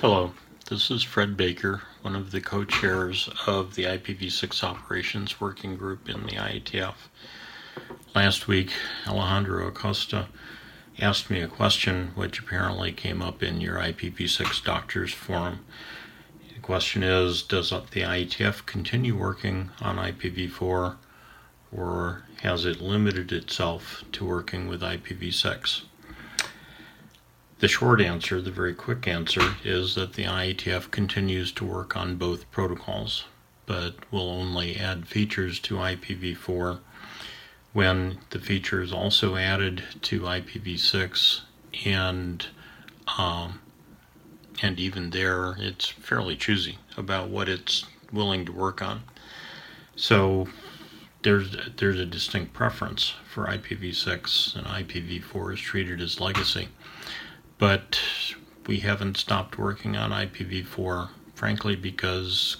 Hello, this is Fred Baker, one of the co chairs of the IPv6 Operations Working Group in the IETF. Last week, Alejandro Acosta asked me a question which apparently came up in your IPv6 Doctors Forum. The question is Does the IETF continue working on IPv4 or has it limited itself to working with IPv6? The short answer, the very quick answer, is that the IETF continues to work on both protocols, but will only add features to IPv4 when the feature is also added to IPv6, and um, and even there, it's fairly choosy about what it's willing to work on. So there's there's a distinct preference for IPv6, and IPv4 is treated as legacy but we haven't stopped working on IPv4, frankly, because